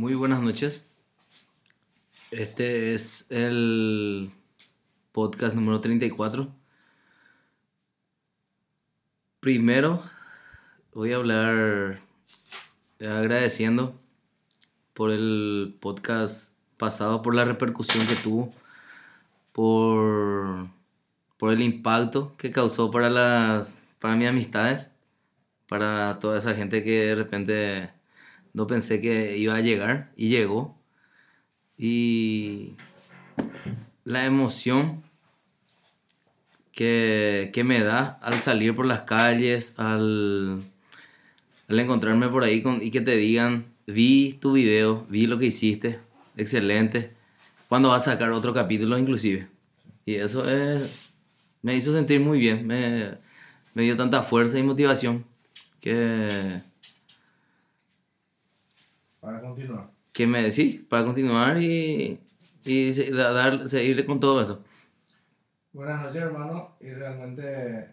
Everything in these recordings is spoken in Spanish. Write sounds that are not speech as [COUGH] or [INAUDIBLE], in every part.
Muy buenas noches. Este es el podcast número 34. Primero voy a hablar agradeciendo por el podcast pasado, por la repercusión que tuvo, por, por el impacto que causó para, las, para mis amistades, para toda esa gente que de repente no pensé que iba a llegar y llegó. Y la emoción que, me da al salir por las calles, al, al encontrarme por ahí con, y que te digan, vi tu video, vi lo que hiciste, excelente. ¿Cuándo vas a sacar otro capítulo inclusive? Y eso es, me hizo sentir muy bien, me, me dio tanta fuerza y motivación que continuar. Que me decís, para continuar y, y dar, seguirle con todo esto. Buenas noches, hermano, y realmente,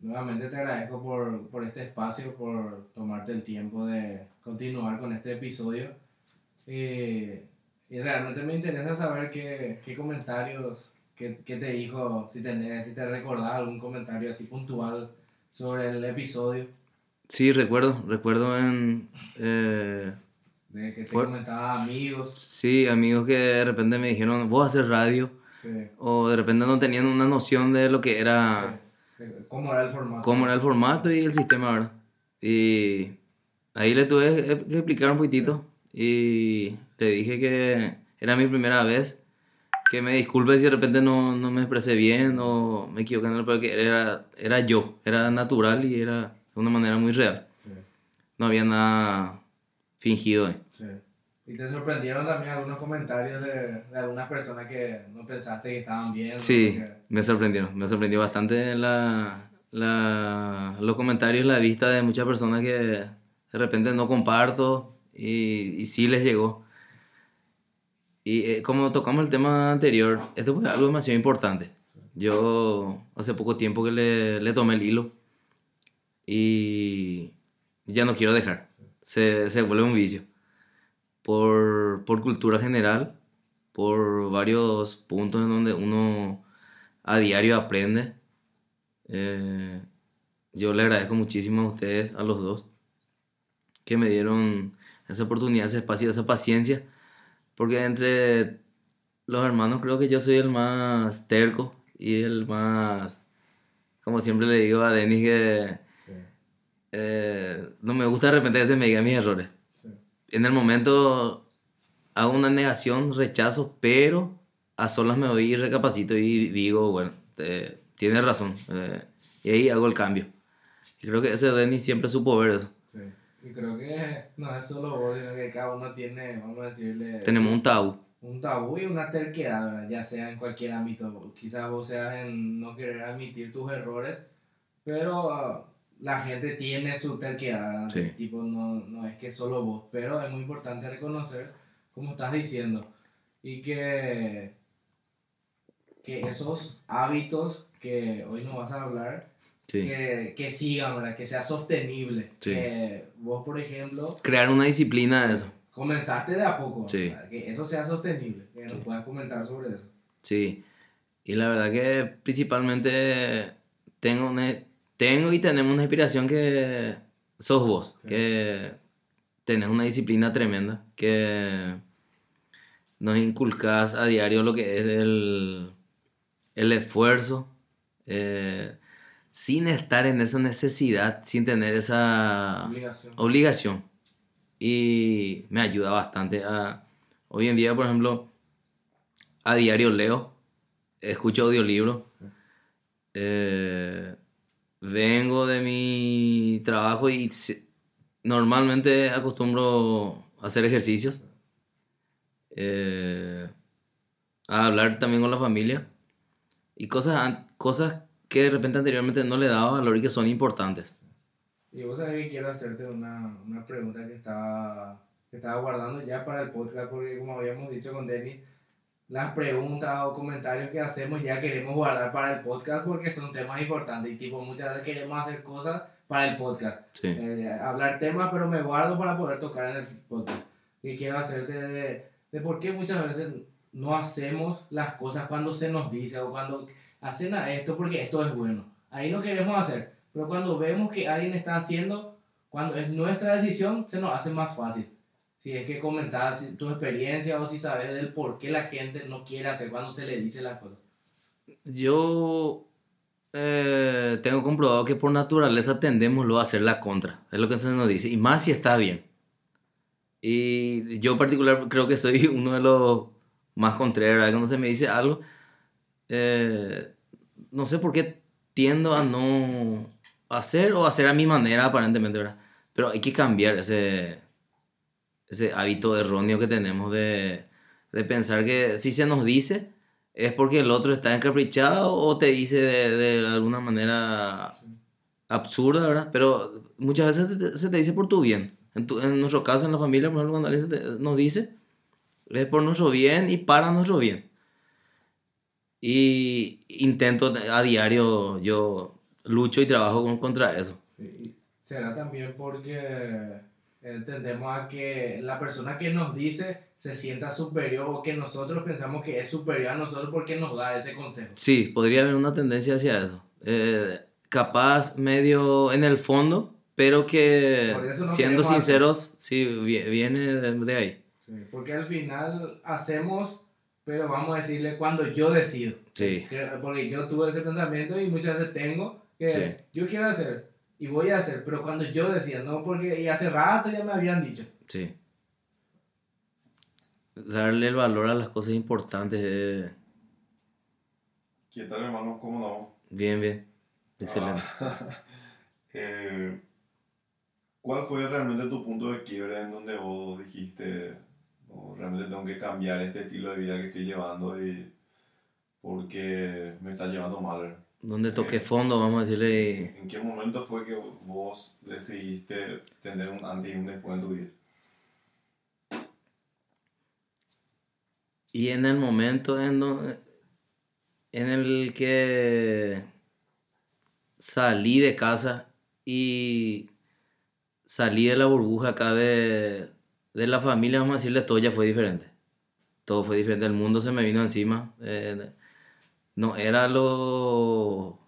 nuevamente te agradezco por, por este espacio, por tomarte el tiempo de continuar con este episodio. Y, y realmente me interesa saber qué, qué comentarios, qué, qué, te dijo, si, tenés, si te recordás algún comentario así puntual sobre el episodio. Sí, recuerdo, recuerdo en... Eh, de que te comentaba amigos. Sí, amigos que de repente me dijeron, vos haces radio. O de repente no tenían una noción de lo que era... ¿Cómo era el formato? Cómo era el formato y el sistema, ¿verdad? Y ahí le tuve que explicar un poquitito. Y le dije que era mi primera vez. Que me disculpe si de repente no, no me expresé bien o me equivoqué pero que era, era yo. Era natural y era de una manera muy real. No había nada fingido. Eh. Sí. ¿Y te sorprendieron también algunos comentarios de, de, algunas personas que no pensaste que estaban bien? Sí, me sorprendieron. Me sorprendió bastante la, la, los comentarios, la vista de muchas personas que de repente no comparto y, y sí les llegó. Y eh, como tocamos el tema anterior, esto fue algo demasiado importante. Yo hace poco tiempo que le, le tomé el hilo y ya no quiero dejar se, se vuelve un vicio. Por, por cultura general, por varios puntos en donde uno a diario aprende. Eh, yo le agradezco muchísimo a ustedes, a los dos, que me dieron esa oportunidad, ese espacio, esa paciencia, porque entre los hermanos creo que yo soy el más terco y el más, como siempre le digo a Denis, que eh, no me gusta de repente se mis errores. En el momento hago una negación, rechazo, pero a solas me voy y recapacito y digo, bueno, tienes razón. Eh, y ahí hago el cambio. Y creo que ese Denny siempre supo ver eso. Y creo que no es solo vos, sino que cada uno tiene, vamos a decirle... Tenemos un tabú. Un tabú y una terquedad, ya sea en cualquier ámbito. Quizás vos seas en no querer admitir tus errores, pero la gente tiene su terquedad, tipo, no, no es que solo vos, pero es muy importante reconocer, como estás diciendo, y que, que esos hábitos que hoy nos vas a hablar, que, que, sigan, ¿verdad? que sea sostenible. Que vos, por ejemplo... Crear una disciplina de eso. Comenzaste de a poco, que eso sea sostenible, que nos puedas comentar sobre eso. Sí, y la verdad que principalmente tengo una tengo y tenemos una inspiración que sos vos, que tenés una disciplina tremenda, que nos inculcás a diario lo que es el, el esfuerzo, eh, sin estar en esa necesidad, sin tener esa obligación. obligación. Y me ayuda bastante a... Hoy en día, por ejemplo, a diario leo, escucho audiolibros. Eh, vengo de mi trabajo y normalmente acostumbro a hacer ejercicios, eh, a hablar también con la familia y cosas, cosas que de repente anteriormente no le daba valor y que son importantes. Y vos sabés que quiero hacerte una, una pregunta que estaba, que estaba guardando ya para el podcast, porque como habíamos dicho con Denis, las preguntas o comentarios que hacemos ya queremos guardar para el podcast porque son temas importantes y tipo muchas veces queremos hacer cosas para el podcast. Eh, hablar temas pero me guardo para poder tocar en el podcast. que quiero hacerte de, de por qué muchas veces no hacemos las cosas cuando se nos dice o cuando hacen a esto porque esto es bueno. Ahí no queremos hacer, pero cuando vemos que alguien está haciendo, cuando es nuestra decisión, se nos hace más fácil. Si es que comentas tu experiencia o si sabes del por qué la gente no quiere hacer cuando se le dice las cosas. Yo eh, tengo comprobado que por naturaleza tendemos a hacer la contra. Es lo que se nos dice. Y más si está bien. Y yo en particular creo que soy [LAUGHS] uno de los más contrarios. Cuando se me dice algo, eh, no sé por qué tiendo a no hacer o hacer a mi manera aparentemente, ¿verdad? Pero hay que cambiar ese, ese hábito erróneo que tenemos de, de pensar que si se nos dice es porque el otro está encaprichado o te dice de, de alguna manera absurda, ¿verdad? Pero muchas veces se te dice por tu bien. En, tu, en, nuestro caso, en la familia, por ejemplo, cuando alguien nos dice, es por nuestro bien y para nuestro bien. Y intento a diario, yo lucho y trabajo contra eso. Sí. Será también porque entendemos a que la persona que nos dice se sienta superior o que nosotros pensamos que es superior a nosotros porque nos da ese consejo. Sí, podría haber una tendencia hacia eso. Eh, capaz medio en el fondo, pero que no siendo sinceros, hacer. sí, viene de, de ahí. Sí, porque al final hacemos, pero vamos a decirle cuando yo decido. Sí. Porque yo tuve ese pensamiento y muchas veces tengo que Sí. yo quiero hacer y voy a hacer, pero cuando yo decía, no, porque y hace rato ya me habían dicho. Sí. Darle el valor a las cosas importantes. eh, ¿Qué tal, hermano? ¿Cómo no? Bien, bien. Excelente. Ah, [LAUGHS] eh, ¿Cuál fue realmente tu punto de quiebre en donde vos dijiste, "No, realmente tengo que cambiar este estilo de vida que estoy llevando y porque me está llevando mal? Donde toqué fondo, vamos a decirle. ¿En qué momento fue que vos decidiste tener un antes y un después en tu vida? Y en el momento en, do- en el que salí de casa y salí de la burbuja acá de, de la familia, vamos a decirle, todo ya fue diferente. Todo fue diferente, el mundo se me vino encima. eh, no era lo...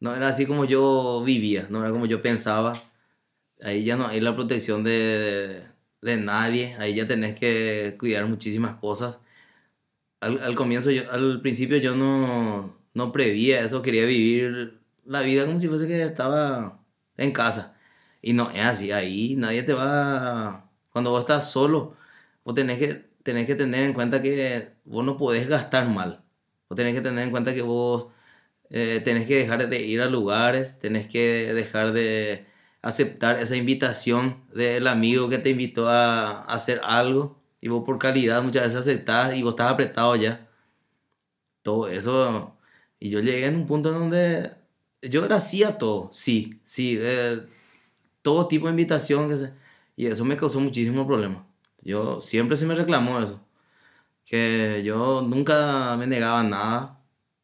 No era así como yo vivía, no era como yo pensaba. Ahí ya no hay la protección de, de nadie, ahí ya tenés que cuidar muchísimas cosas al, al comienzo, yo, al principio yo no, no prevía eso, quería vivir la vida como si fuese que estaba en casa. Y no es así, ahí nadie te va... Cuando vos estás solo, vos tenés que, tenés que tener en cuenta que vos no podés gastar mal. Vos tenés que tener en cuenta que vos eh, tenés que dejar de ir a lugares, tenés que dejar de aceptar esa invitación del amigo que te invitó a, hacer algo y vos por calidad muchas veces aceptás y vos estás apretado ya. Todo eso. Y yo llegué en un punto en donde yo era sí a todo, sí, sí, eh, todo tipo de invitación y eso me causó muchísimo problema. Yo siempre se me reclamó eso, que yo nunca me negaba nada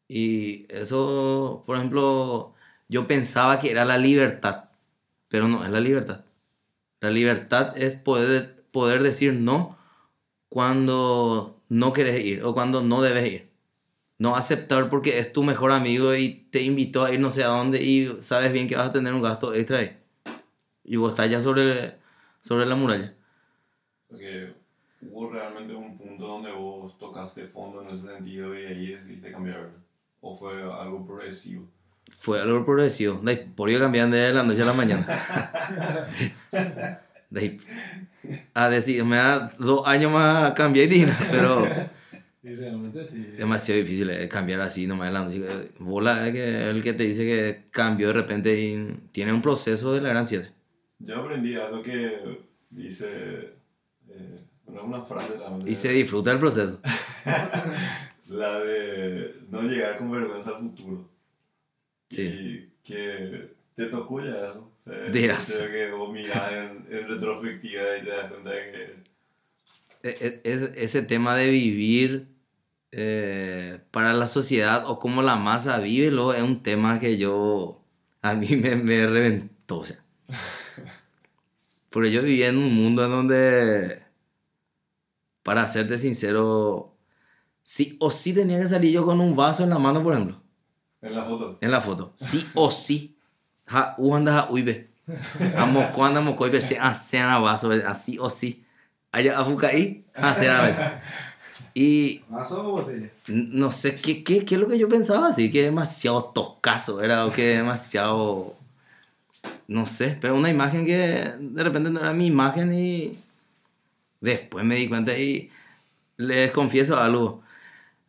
y eso, por ejemplo, yo pensaba que era la libertad, pero no es la libertad. La libertad es poder, poder decir no cuando no quieres ir o cuando no debes ir. No aceptar porque es tu mejor amigo y te invitó a ir no sé a dónde y sabes bien que vas a tener un gasto extra ahí. Y vos estás ya sobre, sobre la muralla. Porque hubo realmente un tocaste fondo en ese sentido y ahí decidiste cambiar. ¿O fue algo progresivo? Fue algo progresivo. De por ello cambian de la noche a la mañana. De a decir, me da dos años más cambiar y dina, pero Y realmente sí. es demasiado difícil eh, cambiar así nomás de la noche. Bola es que el que te dice que cambió de repente y tiene un proceso de la gran 7. Yo aprendí algo que dice. Eh, es una frase. Y se disfruta el proceso. [LAUGHS] La de no llegar con vergüenza al futuro. Sí. Y que te tocó ya eso. O sea, Dirás. creo que vos mirás en, en retrospectiva y te das cuenta de que. E- e- es- ese tema de vivir eh, para la sociedad o cómo la masa vive, luego es un tema que yo, a mí me, me reventó. O sea. [LAUGHS] Porque yo vivía en un mundo en donde para serte sincero, sí o sí tenía que salir yo con un vaso en la mano, por ejemplo. En la foto. En la foto. Sí o sí. Ja, u anda ja uibe. Amo cuando amo coibe se hacen a vaso, así o sí. Allá a ahí, hacer a ver. Y ¿Vaso o botella? no sé qué, qué, qué es lo que yo pensaba, así que demasiado toscazo, era o que demasiado. No sé, pero una imagen que de repente no era mi imagen y después me di cuenta y les confieso algo.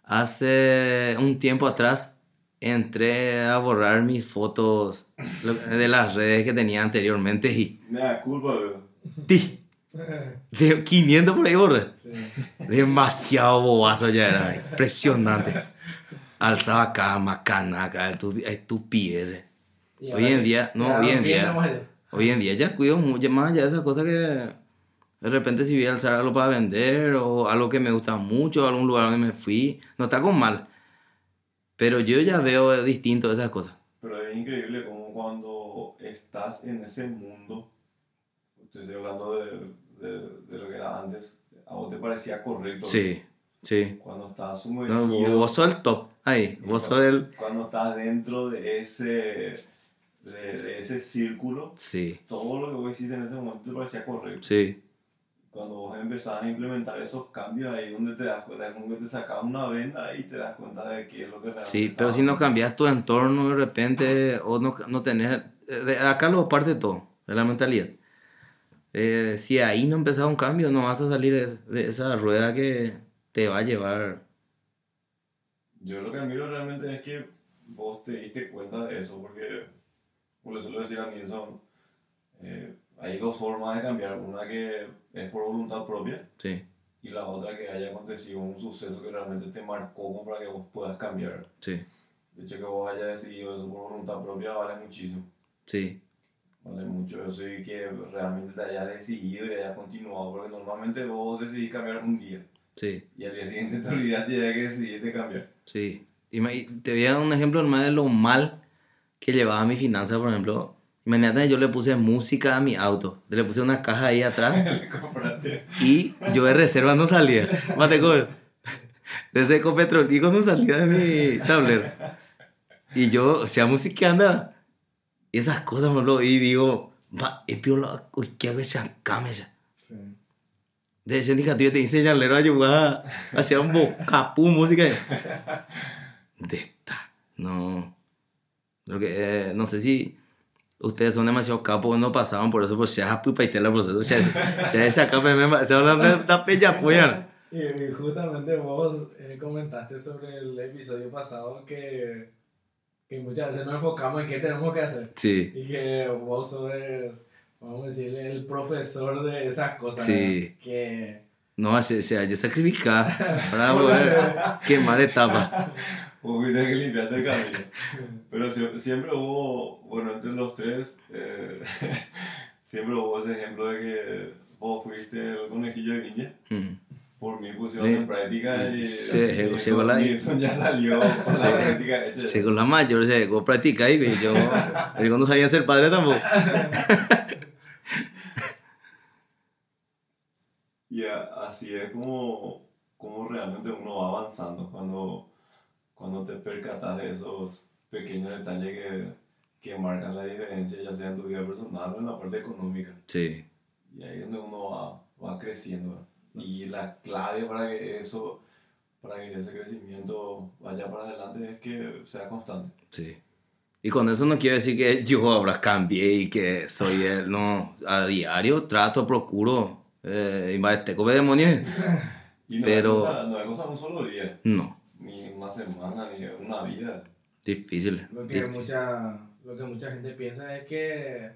Hace un tiempo atrás entré a borrar mis fotos de las redes que tenía anteriormente y Me da culpa, weón. ¡ti! de 500 por ahí borré. Sí. Demasiado bobazo ya era, impresionante. Alzaba cama, canaca, estu- estupideces. Hoy en día, no, ya hoy en día, hoy en día ya cuido mucho más allá de esas cosas que de repente si voy a alzar algo para vender o algo que me gusta mucho, algún lugar donde me fui, no está con mal. Pero yo ya veo distinto esas cosas. Pero es increíble como cuando estás en ese mundo, estoy hablando de, de, de lo que era antes, a vos te parecía correcto. Sí, sí. Cuando estás No, sumergido, vos sos el top, ahí, vos sos el... cuando estás dentro de ese, de, de ese círculo, Sí, todo lo que vos hiciste en ese momento te parecía correcto. sí, Cuando vos empezás a implementar esos cambios ahí donde te das cuenta, como que te sacas una venda y te das cuenta de qué es lo que realmente Sí, pero si no cambias tu entorno de repente o no, no tenés... eh, de acá lo parte todo, de la mentalidad. Eh, si ahí no empezás un cambio, no vas a salir de, de esa rueda que te va a llevar... Yo lo que admiro realmente es que vos te diste cuenta de eso, porque, como le suelo decir a Nilsson, eh, hay dos formas de cambiar. Una que es por voluntad propia Sí, y la otra que haya acontecido un suceso que realmente te marcó como para que vos puedas cambiar. sí, De hecho, que vos hayas decidido eso por voluntad propia vale muchísimo. sí, Vale mucho eso y que realmente te hayas decidido y hayas continuado, porque normalmente vos decidís cambiar un día sí, y al día siguiente te olvidaste ya que decidiste cambiar. sí. Y te voy a dar un ejemplo nomás de lo mal que llevaba mi finanza, por ejemplo. Imagínate, yo le puse música a mi auto. Le puse una caja ahí atrás. [LAUGHS] Y yo de reserva no salía. Mate con. Desde Ecopetrolico no salía de mi tablero. Y yo, o sea, música anda. Y esas cosas me lo y digo, va, es piola, uy, qué a veces acá. Sí. De ese indicativo te dice lero ayuda hacia un bocapú música. De esta, no. Lo que, eh, no sé si ustedes son demasiado capos, no pasaban por eso, pues se ha pupaité el proceso. O sea, se ha capa, se la pella, pues. Y, y justamente vos eh, comentaste sobre el episodio pasado que, que muchas veces nos enfocamos en qué tenemos que hacer. Sí, Y que vos sos el, vamos a decirle, el profesor de esas cosas. Sí. Que no, se, se haya sacrificado [LAUGHS] para poder quemar etapas. [LAUGHS] Vos fuiste el que limpiaste el camino. Pero sie- siempre hubo, bueno, entre los tres, eh, [LAUGHS] siempre hubo ese ejemplo de que vos fuiste el conejillo de viña. Mm. Por mí pusieron Sí. en práctica y Sí, y la- ya salió [LAUGHS] con Sí. la práctica hecha. Según la mayor, se llegó a practicar y yo, yo no sabía ser padre tampoco. [LAUGHS] Y así es como, como realmente uno va avanzando cuando, cuando te percatas de esos pequeños detalles que, que marcan la diferencia, ya sea en tu vida personal o en la parte económica. Sí, Y ahí es donde uno va, va creciendo. Y la clave para que eso, para que ese crecimiento vaya para adelante es que sea constante. sí. Y con eso no quiero decir que yo ahora cambié y que soy él, no. A diario trato, procuro. Eh, y maresteco de demonios. [LAUGHS] Y no, Pero- es cosa, no es cosa de un solo día, No, una semana, ni una vida. difícil. lo que, difícil. mucha, lo que mucha gente piensa es que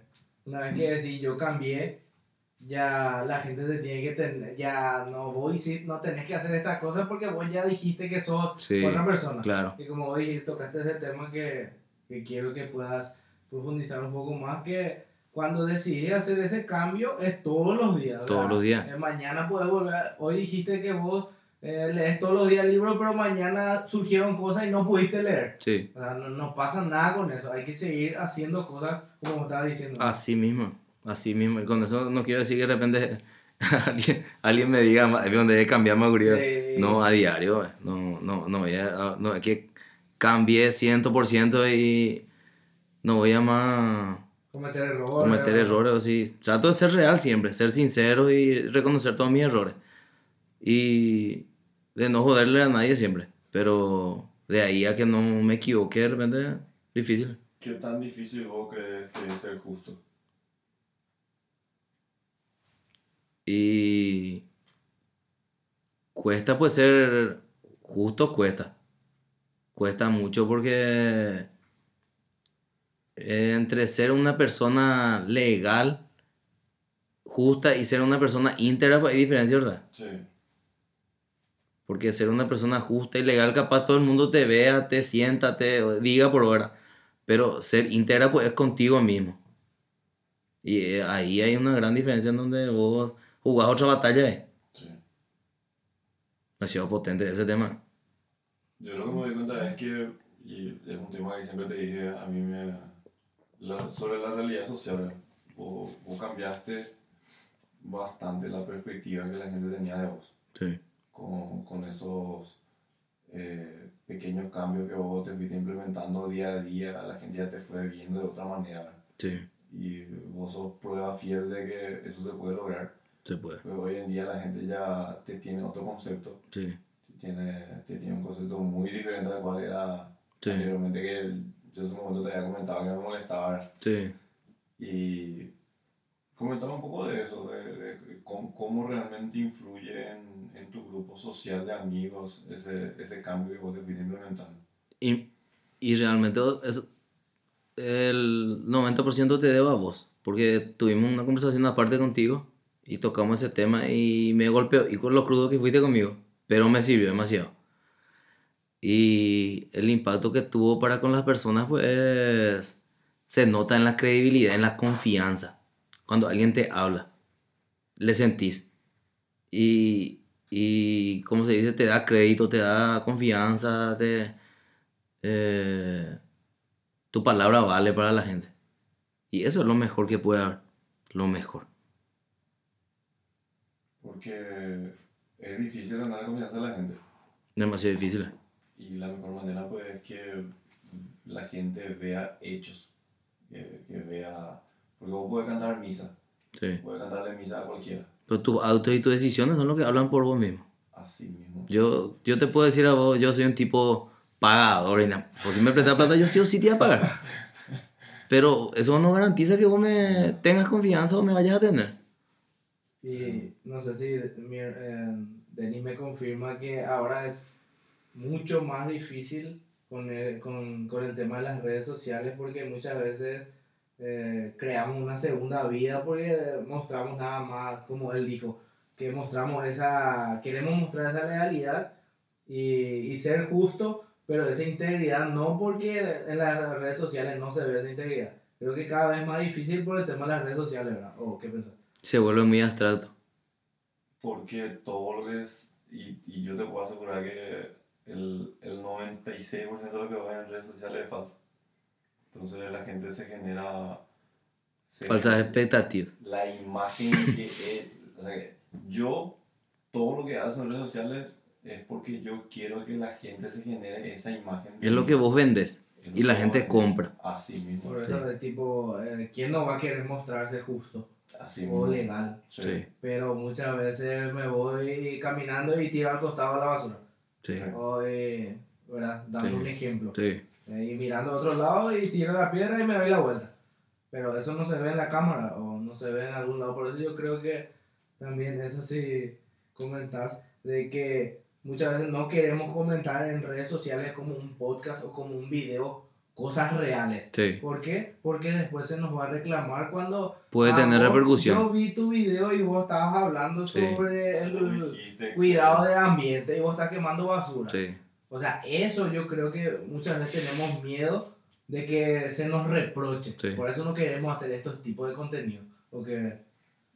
una vez que decís yo cambié, ya la gente te tiene que tener, ya no voy si no tenés que hacer estas cosas porque vos ya dijiste que sos Sí, otra persona. Claro, Y como dijiste, tocaste ese tema que, que quiero que puedas profundizar un poco más, que cuando decidís hacer ese cambio es todos los días. ¿verdad? Todos los días. Eh, mañana puedes volver, hoy dijiste que vos eh, lees todos los días el libro, pero mañana surgieron cosas y no pudiste leer. sí. O sea, no, no pasa nada con eso, hay que seguir haciendo cosas como estaba diciendo. Así mismo, así mismo. Y con eso no quiero decir que de repente [LAUGHS] alguien, alguien me diga, "Ma- donde debe cambiar más Sí. No, a diario, eh. no, no, no voy a, no, es que cambié 100% y no voy a más Cometer errores. cometer ¿verdad? errores, o sí, trato de ser real siempre, ser sincero y reconocer todos mis errores. Y de no joderle a nadie siempre, pero de ahí a que no me equivoque de repente, difícil. ¿Qué tan difícil vos crees que es ser justo? Y cuesta pues ser justo, cuesta. Cuesta mucho porque eh, entre ser una persona legal, justa y ser una persona íntegra pues hay diferencia, ¿verdad? Sí. Porque ser una persona justa y legal, capaz todo el mundo te vea, te sienta, te diga por hora. Pero ser íntegra pues es contigo mismo. Y eh, ahí hay una gran diferencia en donde vos jugás otra batalla. Eh. Sí. Demasiado potente ese tema. Yo lo que me doy cuenta es que, y es un tema que siempre te dije, a mí me. la- sobre la realidad social, vos, vos cambiaste bastante la perspectiva que la gente tenía de vos. Sí. Con, con esos eh, pequeños cambios que vos te fuiste implementando día a día, la gente ya te fue viendo de otra manera. Sí, Y vos sos prueba fiel de que eso se puede lograr. se puede. Pero hoy en día la gente ya te tiene otro concepto Sí, tiene, te tiene un concepto muy diferente al cual era Sí. anteriormente que el- yo en ese momento te había comentado que me molestaba sí. y comentaba un poco de eso, de, de cómo, cómo realmente influye en, grupo social de amigos ese, ese cambio que vos te fuiste. Y, y realmente es, el 90% te debo a vos. Porque tuvimos una conversación aparte contigo y tocamos ese tema y me golpeó. Y con lo crudo que fuiste conmigo. Pero me sirvió demasiado. Y el impacto que tuvo para con las personas, pues se nota en la credibilidad, en la confianza. Cuando alguien te habla, le sentís. Y, y como se dice, te da crédito, te da confianza, te, eh, tu palabra vale para la gente. Y eso es lo mejor que puede haber. Lo mejor. Porque es difícil ganar confianza de la gente Demasiado difícil. y la mejor manera pues es que la gente vea hechos, que, que vea, porque vos puedes cantar misa, Sí. puedes cantarle misa a cualquiera, Pero tus autos y tus decisiones son los que hablan por vos mismo. así mismo. Yo, yo te puedo decir a vos, yo soy un tipo pagador y nada. O si me prestas plata, yo sí o sí te voy a pagar. [LAUGHS] Pero eso no garantiza que vos me tengas confianza o me vayas a tener. Y no sé si eh, Denis me confirma que ahora es mucho más difícil con el, con, con el tema de las redes sociales porque muchas veces eh, creamos una segunda vida porque mostramos nada más, como él dijo, que mostramos esa, queremos mostrar esa legalidad y, y ser justo, pero esa integridad no porque en las redes sociales no se ve esa integridad. Creo que cada vez es más difícil por el tema de las redes sociales, ¿verdad? ¿O qué pensás? Se vuelve muy abstracto. Porque todo lo que es, y, y yo te puedo asegurar que el, el 96% de lo que va en redes sociales es falso. Entonces la gente se genera... se- Falsas expectativas. La imagen que es... O sea, que yo, todo lo que hago en redes sociales es porque yo quiero que la gente se genere esa imagen. de Es lo que vos vendes. Y la gente compra. Así mismo. Por eso es tipo, eh, ¿quién no va a querer mostrarse justo Así o mismo. legal? Sí. Sí, Pero muchas veces me voy caminando y tiro al costado la basura. sí, O, eh, ¿verdad? Dando Sí. un ejemplo. sí. Y mirando a otro lado y tiro la piedra y me doy la vuelta. Pero eso no se ve en la cámara o no se ve en algún lado. Por eso yo creo que también eso sí comentás de que muchas veces no queremos comentar en redes sociales como un podcast o como un video cosas reales. Sí. ¿Por qué? Porque después se nos va a reclamar cuando... Puede ah, tener vos- repercusión. Yo vi tu video y vos estabas hablando Sí. sobre el dijiste, cuidado del ambiente y vos estás quemando basura. Sí. O sea, eso yo creo que muchas veces tenemos miedo de que se nos reproche. Sí. Por eso no queremos hacer estos tipos de contenido. Porque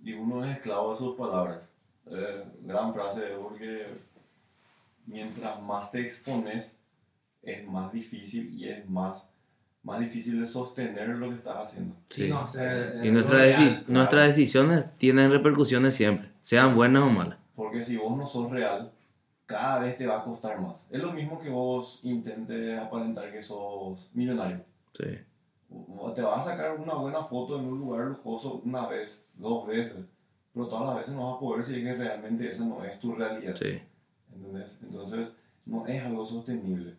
Y uno es esclavo de sus palabras. Eh, gran frase, porque mientras más te expones, es más difícil y es más, más difícil de sostener lo que estás haciendo. Sí. no Y eh, nuestras real. deci- nuestras decisiones tienen repercusiones siempre. Sean buenas o malas. Porque si vos no sos real, cada vez te va a costar más. Es lo mismo que vos intentes aparentar que sos millonario. Sí, Te vas a sacar una buena foto en un lugar lujoso una vez, dos veces, pero todas las veces no vas a poder si es que realmente esa no es tu realidad. sí, ¿Entendés? Entonces, no es algo sostenible.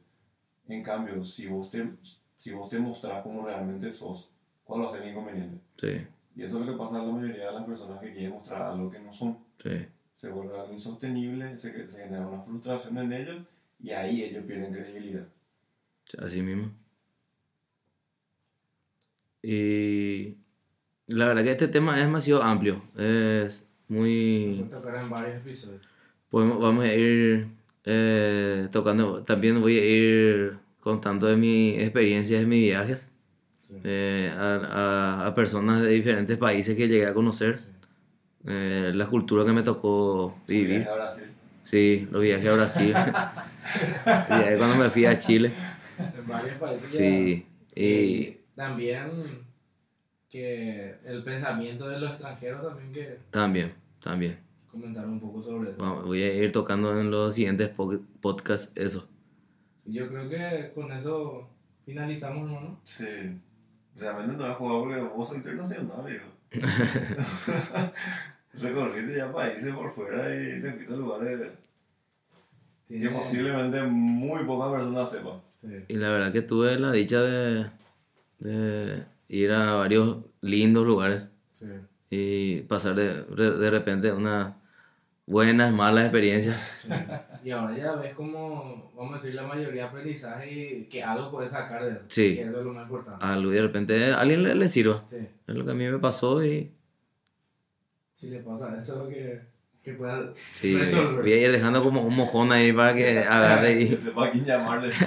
En cambio, si vos te, si vos te mostrás como realmente sos, ¿cuál va a ser el inconveniente? sí, Y eso es lo que pasa a la mayoría de las personas que quieren mostrar algo que no son. sí. Se vuelve algo insostenible, se, se genera una frustración en ellos y ahí ellos pierden credibilidad. Así mismo. Y la verdad que este tema es demasiado amplio. Es muy... Puede tocar en varios episodios. Podemos, vamos a ir eh, tocando, también voy a ir contando de mis experiencias, de mis viajes Sí. eh, a, a, a personas de diferentes países que llegué a conocer, eh, la cultura que me tocó vivir. Viaje a Brasil. Sí, los viajes a Brasil, [LAUGHS] viaje cuando me fui a Chile, En varios países. sí, y también que el pensamiento de los extranjeros también que también, también. comentar un poco sobre eso. Vamos, voy a ir tocando en los siguientes po- podcasts eso. Yo creo que con eso finalizamos, ¿no? Sí. Realmente no he jugado porque vos sos internacional, viejo. [LAUGHS] Recorriste ya países por fuera y te fuiste a lugares que posiblemente muy pocas personas sepan. Sí. Y la verdad que tuve la dicha de, de ir a varios lindos lugares Sí. y pasar de, de de repente unas buenas, malas experiencias. Sí. Y ahora ya ves como, vamos a decir, la mayoría de aprendizaje y que algo puedes sacar de eso. Sí. Que eso es lo más importante. Algo y de repente a alguien le, le sirva. Sí. Es lo que a mí me pasó y Si le pasa eso, que, que pueda sí, resolver. voy a ir dejando como un mojón ahí para que agarre Que y... [LAUGHS] sepa a quién llamarle. [LAUGHS]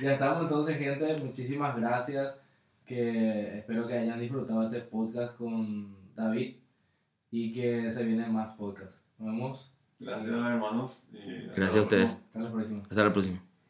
Ya estamos entonces, gente. Muchísimas gracias. Que espero que hayan disfrutado este podcast con David y que se vienen más podcasts. Nos vemos. Gracias, hermanos. y hasta Gracias a ustedes. Hasta la próxima. Hasta la próxima.